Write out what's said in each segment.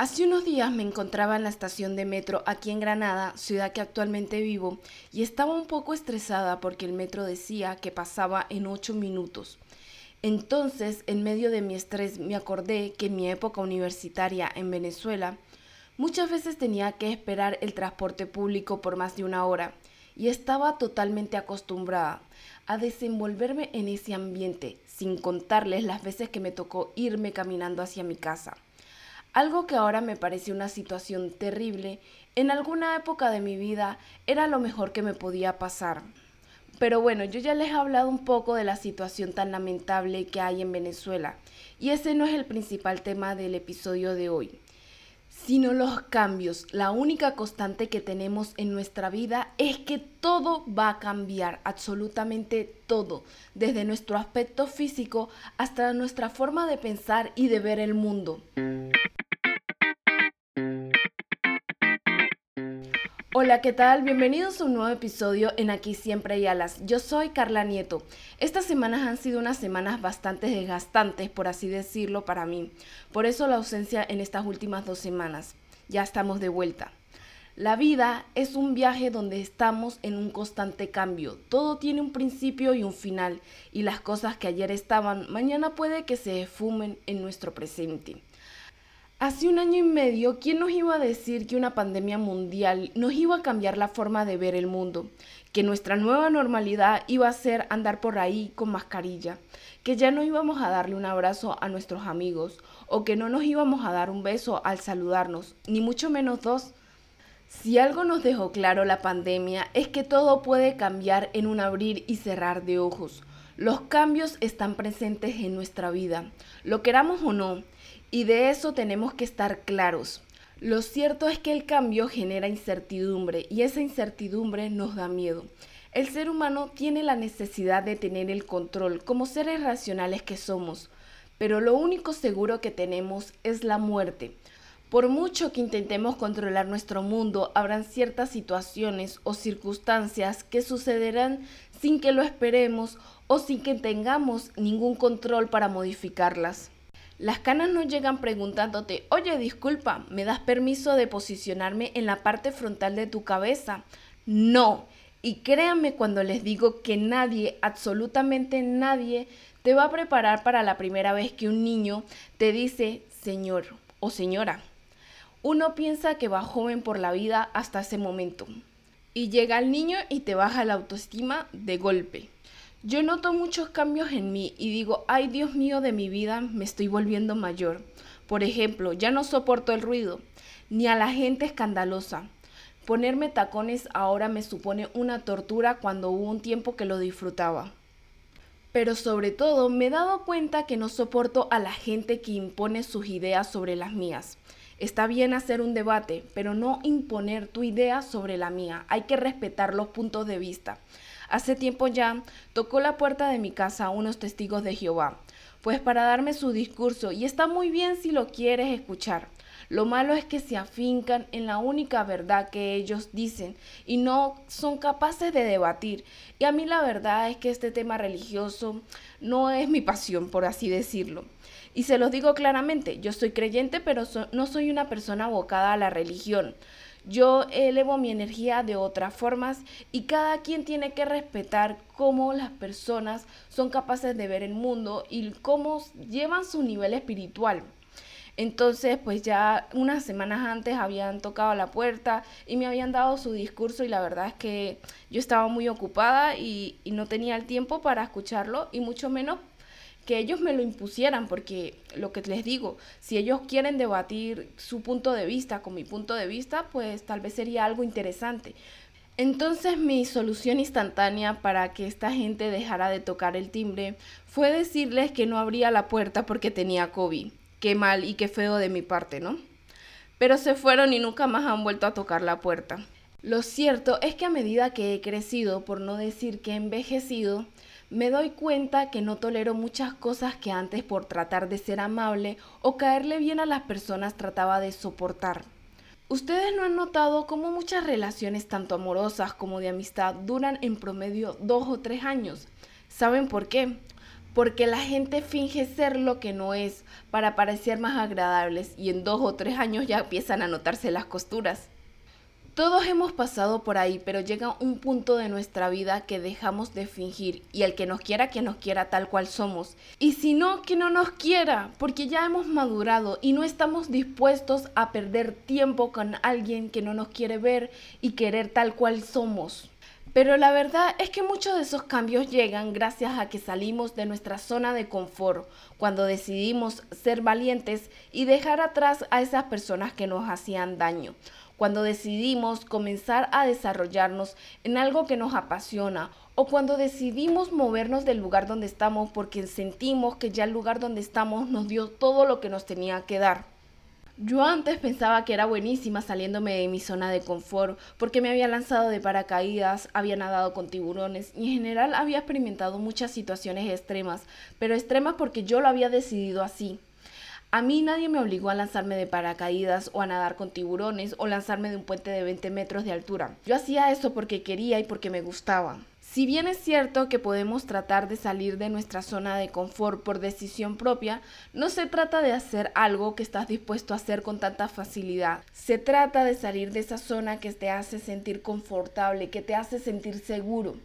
Hace unos días me encontraba en la estación de metro aquí en Granada, ciudad que actualmente vivo, y estaba un poco estresada porque el metro decía que pasaba en ocho minutos. Entonces, en medio de mi estrés, me acordé que en mi época universitaria en Venezuela, muchas veces tenía que esperar el transporte público por más de una hora, y estaba totalmente acostumbrada a desenvolverme en ese ambiente, sin contarles las veces que me tocó irme caminando hacia mi casa. Algo que ahora me parece una situación terrible, en alguna época de mi vida era lo mejor que me podía pasar. Pero bueno, yo ya les he hablado un poco de la situación tan lamentable que hay en Venezuela, y ese no es el principal tema del episodio de hoy, sino los cambios. La única constante que tenemos en nuestra vida es que todo va a cambiar, absolutamente todo, desde nuestro aspecto físico hasta nuestra forma de pensar y de ver el mundo. Hola, ¿qué tal? Bienvenidos a un nuevo episodio en Aquí Siempre hay alas. Yo soy Carla Nieto. Estas semanas han sido unas semanas bastante desgastantes, por así decirlo, para mí. Por eso la ausencia en estas últimas dos semanas. Ya estamos de vuelta. La vida es un viaje donde estamos en un constante cambio. Todo tiene un principio y un final, y las cosas que ayer estaban, mañana puede que se esfumen en nuestro presente. Hace un año y medio, ¿quién nos iba a decir que una pandemia mundial nos iba a cambiar la forma de ver el mundo? Que nuestra nueva normalidad iba a ser andar por ahí con mascarilla, que ya no íbamos a darle un abrazo a nuestros amigos o que no nos íbamos a dar un beso al saludarnos, ni mucho menos dos. Si algo nos dejó claro la pandemia es que todo puede cambiar en un abrir y cerrar de ojos. Los cambios están presentes en nuestra vida, lo queramos o no y de eso tenemos que estar claros. Lo cierto es que el cambio genera incertidumbre y esa incertidumbre nos da miedo. El ser humano tiene la necesidad de tener el control como seres racionales que somos, pero lo único seguro que tenemos es la muerte. Por mucho que intentemos controlar nuestro mundo, habrán ciertas situaciones o circunstancias que sucederán sin que lo esperemos o sin que tengamos ningún control para modificarlas. Las canas no llegan preguntándote, oye, disculpa, ¿me das permiso de posicionarme en la parte frontal de tu cabeza? No. Y créanme cuando les digo que nadie, absolutamente nadie, te va a preparar para la primera vez que un niño te dice señor o señora. Uno piensa que va joven por la vida hasta ese momento. Y llega el niño y te baja la autoestima de golpe. Yo noto muchos cambios en mí y digo, ay Dios mío de mi vida, me estoy volviendo mayor. Por ejemplo, ya no soporto el ruido, ni a la gente escandalosa. Ponerme tacones ahora me supone una tortura cuando hubo un tiempo que lo disfrutaba. Pero sobre todo me he dado cuenta que no soporto a la gente que impone sus ideas sobre las mías. Está bien hacer un debate, pero no imponer tu idea sobre la mía. Hay que respetar los puntos de vista. Hace tiempo ya tocó la puerta de mi casa unos testigos de Jehová, pues para darme su discurso, y está muy bien si lo quieres escuchar. Lo malo es que se afincan en la única verdad que ellos dicen y no son capaces de debatir. Y a mí la verdad es que este tema religioso no es mi pasión, por así decirlo. Y se los digo claramente, yo soy creyente, pero no soy una persona abocada a la religión. Yo elevo mi energía de otras formas y cada quien tiene que respetar cómo las personas son capaces de ver el mundo y cómo llevan su nivel espiritual. Entonces, pues ya unas semanas antes habían tocado la puerta y me habían dado su discurso y la verdad es que yo estaba muy ocupada y, y no tenía el tiempo para escucharlo y mucho menos que ellos me lo impusieran, porque lo que les digo, si ellos quieren debatir su punto de vista con mi punto de vista, pues tal vez sería algo interesante. Entonces mi solución instantánea para que esta gente dejara de tocar el timbre fue decirles que no abría la puerta porque tenía COVID. Qué mal y qué feo de mi parte, ¿no? Pero se fueron y nunca más han vuelto a tocar la puerta. Lo cierto es que a medida que he crecido, por no decir que he envejecido, me doy cuenta que no tolero muchas cosas que antes por tratar de ser amable o caerle bien a las personas trataba de soportar. Ustedes no han notado cómo muchas relaciones, tanto amorosas como de amistad, duran en promedio dos o tres años. ¿Saben por qué? porque la gente finge ser lo que no es para parecer más agradables y en dos o tres años ya empiezan a notarse las costuras. Todos hemos pasado por ahí, pero llega un punto de nuestra vida que dejamos de fingir y el que nos quiera, que nos quiera tal cual somos. Y si no, que no nos quiera, porque ya hemos madurado y no estamos dispuestos a perder tiempo con alguien que no nos quiere ver y querer tal cual somos. Pero la verdad es que muchos de esos cambios llegan gracias a que salimos de nuestra zona de confort, cuando decidimos ser valientes y dejar atrás a esas personas que nos hacían daño cuando decidimos comenzar a desarrollarnos en algo que nos apasiona o cuando decidimos movernos del lugar donde estamos porque sentimos que ya el lugar donde estamos nos dio todo lo que nos tenía que dar. Yo antes pensaba que era buenísima saliéndome de mi zona de confort porque me había lanzado de paracaídas, había nadado con tiburones y en general había experimentado muchas situaciones extremas, pero extremas porque yo lo había decidido así. A mí nadie me obligó a lanzarme de paracaídas o a nadar con tiburones o lanzarme de un puente de 20 metros de altura. Yo hacía eso porque quería y porque me gustaba. Si bien es cierto que podemos tratar de salir de nuestra zona de confort por decisión propia, no se trata de hacer algo que estás dispuesto a hacer con tanta facilidad. Se trata de salir de esa zona que te hace sentir confortable, que te hace sentir seguro.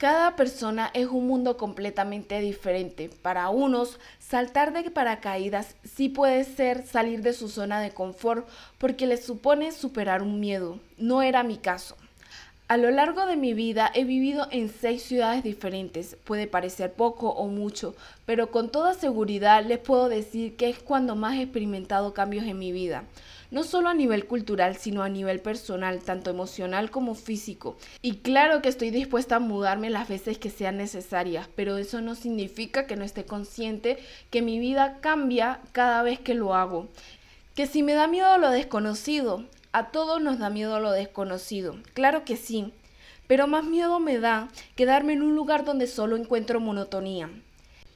Cada persona es un mundo completamente diferente. Para unos, saltar de paracaídas sí puede ser salir de su zona de confort porque les supone superar un miedo. No era mi caso. A lo largo de mi vida he vivido en seis ciudades diferentes. Puede parecer poco o mucho, pero con toda seguridad les puedo decir que es cuando más he experimentado cambios en mi vida no solo a nivel cultural, sino a nivel personal, tanto emocional como físico. Y claro que estoy dispuesta a mudarme las veces que sean necesarias, pero eso no significa que no esté consciente que mi vida cambia cada vez que lo hago. Que si me da miedo lo desconocido, a todos nos da miedo lo desconocido, claro que sí, pero más miedo me da quedarme en un lugar donde solo encuentro monotonía.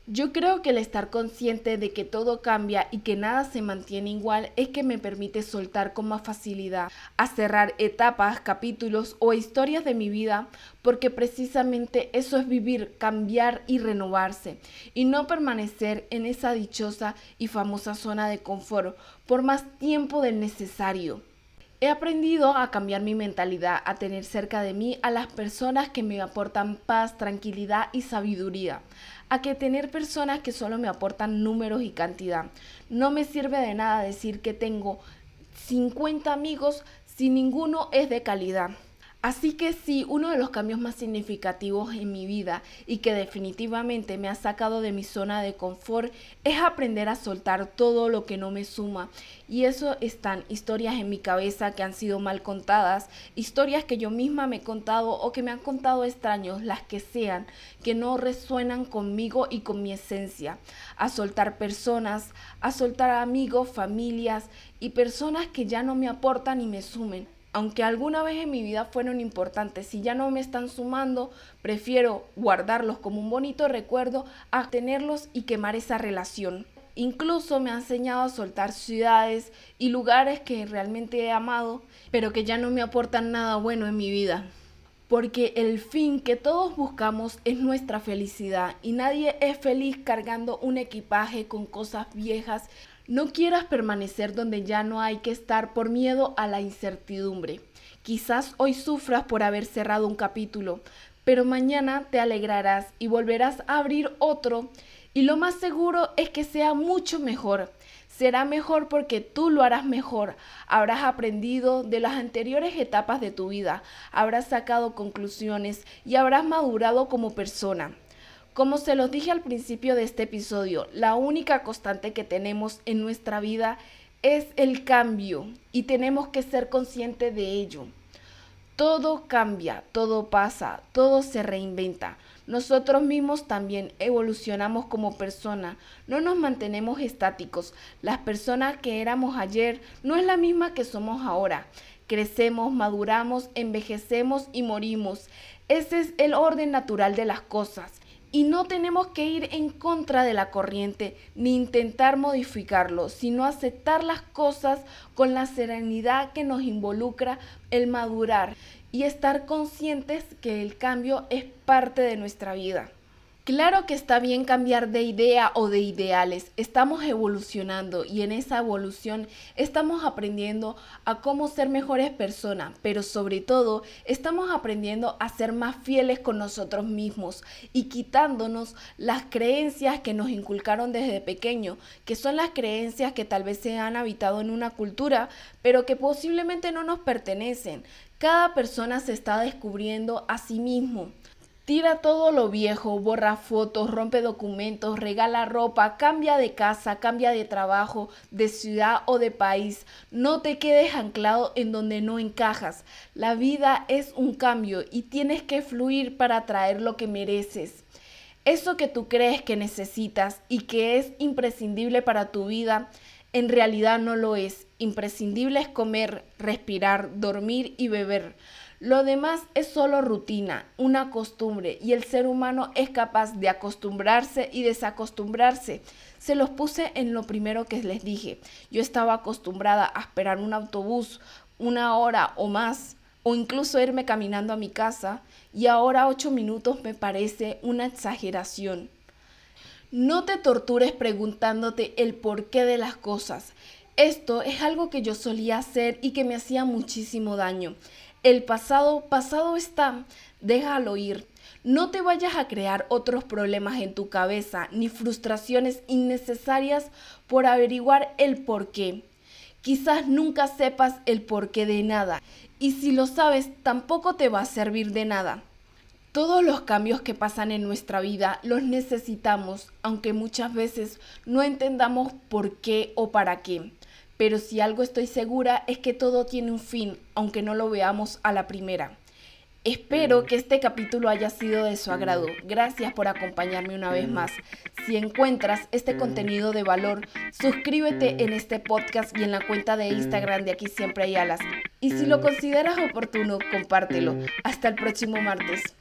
Yo creo que el estar consciente de que todo cambia y que nada se mantiene igual es que me permite soltar con más facilidad, a cerrar etapas, capítulos o historias de mi vida, porque precisamente eso es vivir, cambiar y renovarse, y no permanecer en esa dichosa y famosa zona de confort por más tiempo del necesario. He aprendido a cambiar mi mentalidad, a tener cerca de mí a las personas que me aportan paz, tranquilidad y sabiduría, a que tener personas que solo me aportan números y cantidad. No me sirve de nada decir que tengo 50 amigos si ninguno es de calidad. Así que sí, uno de los cambios más significativos en mi vida y que definitivamente me ha sacado de mi zona de confort es aprender a soltar todo lo que no me suma. Y eso están historias en mi cabeza que han sido mal contadas, historias que yo misma me he contado o que me han contado extraños, las que sean, que no resuenan conmigo y con mi esencia. A soltar personas, a soltar amigos, familias y personas que ya no me aportan y me sumen aunque alguna vez en mi vida fueron importantes, si ya no me están sumando, prefiero guardarlos como un bonito recuerdo a tenerlos y quemar esa relación. Incluso me ha enseñado a soltar ciudades y lugares que realmente he amado, pero que ya no me aportan nada bueno en mi vida. Porque el fin que todos buscamos es nuestra felicidad y nadie es feliz cargando un equipaje con cosas viejas no quieras permanecer donde ya no hay que estar por miedo a la incertidumbre. Quizás hoy sufras por haber cerrado un capítulo, pero mañana te alegrarás y volverás a abrir otro y lo más seguro es que sea mucho mejor. Será mejor porque tú lo harás mejor. Habrás aprendido de las anteriores etapas de tu vida, habrás sacado conclusiones y habrás madurado como persona. Como se los dije al principio de este episodio, la única constante que tenemos en nuestra vida es el cambio y tenemos que ser conscientes de ello. Todo cambia, todo pasa, todo se reinventa. Nosotros mismos también evolucionamos como persona, no nos mantenemos estáticos. Las personas que éramos ayer no es la misma que somos ahora. Crecemos, maduramos, envejecemos y morimos. Ese es el orden natural de las cosas y no tenemos que ir en contra de la corriente ni intentar modificarlo, sino aceptar las cosas con la serenidad que nos involucra el madurar y estar conscientes que el cambio es parte de nuestra vida. Claro que está bien cambiar de idea o de ideales. Estamos evolucionando y en esa evolución estamos aprendiendo a cómo ser mejores personas, pero sobre todo estamos aprendiendo a ser más fieles con nosotros mismos y quitándonos las creencias que nos inculcaron desde pequeño, que son las creencias que tal vez se han habitado en una cultura, pero que posiblemente no nos pertenecen. Cada persona se está descubriendo a sí mismo. Tira todo lo viejo, borra fotos, rompe documentos, regala ropa, cambia de casa, cambia de trabajo, de ciudad o de país. No te quedes anclado en donde no encajas. La vida es un cambio y tienes que fluir para traer lo que mereces. Eso que tú crees que necesitas y que es imprescindible para tu vida, en realidad no lo es. Imprescindible es comer, respirar, dormir y beber. Lo demás es solo rutina, una costumbre, y el ser humano es capaz de acostumbrarse y desacostumbrarse. Se los puse en lo primero que les dije. Yo estaba acostumbrada a esperar un autobús una hora o más, o incluso irme caminando a mi casa, y ahora ocho minutos me parece una exageración. No te tortures preguntándote el porqué de las cosas. Esto es algo que yo solía hacer y que me hacía muchísimo daño. El pasado, pasado está, déjalo ir. No te vayas a crear otros problemas en tu cabeza ni frustraciones innecesarias por averiguar el por qué. Quizás nunca sepas el porqué de nada y si lo sabes tampoco te va a servir de nada. Todos los cambios que pasan en nuestra vida los necesitamos, aunque muchas veces no entendamos por qué o para qué pero si algo estoy segura es que todo tiene un fin, aunque no lo veamos a la primera. Espero mm. que este capítulo haya sido de su mm. agrado. Gracias por acompañarme una vez mm. más. Si encuentras este contenido de valor, suscríbete en este podcast y en la cuenta de Instagram de Aquí Siempre Hay Alas. Y si lo consideras oportuno, compártelo. Hasta el próximo martes.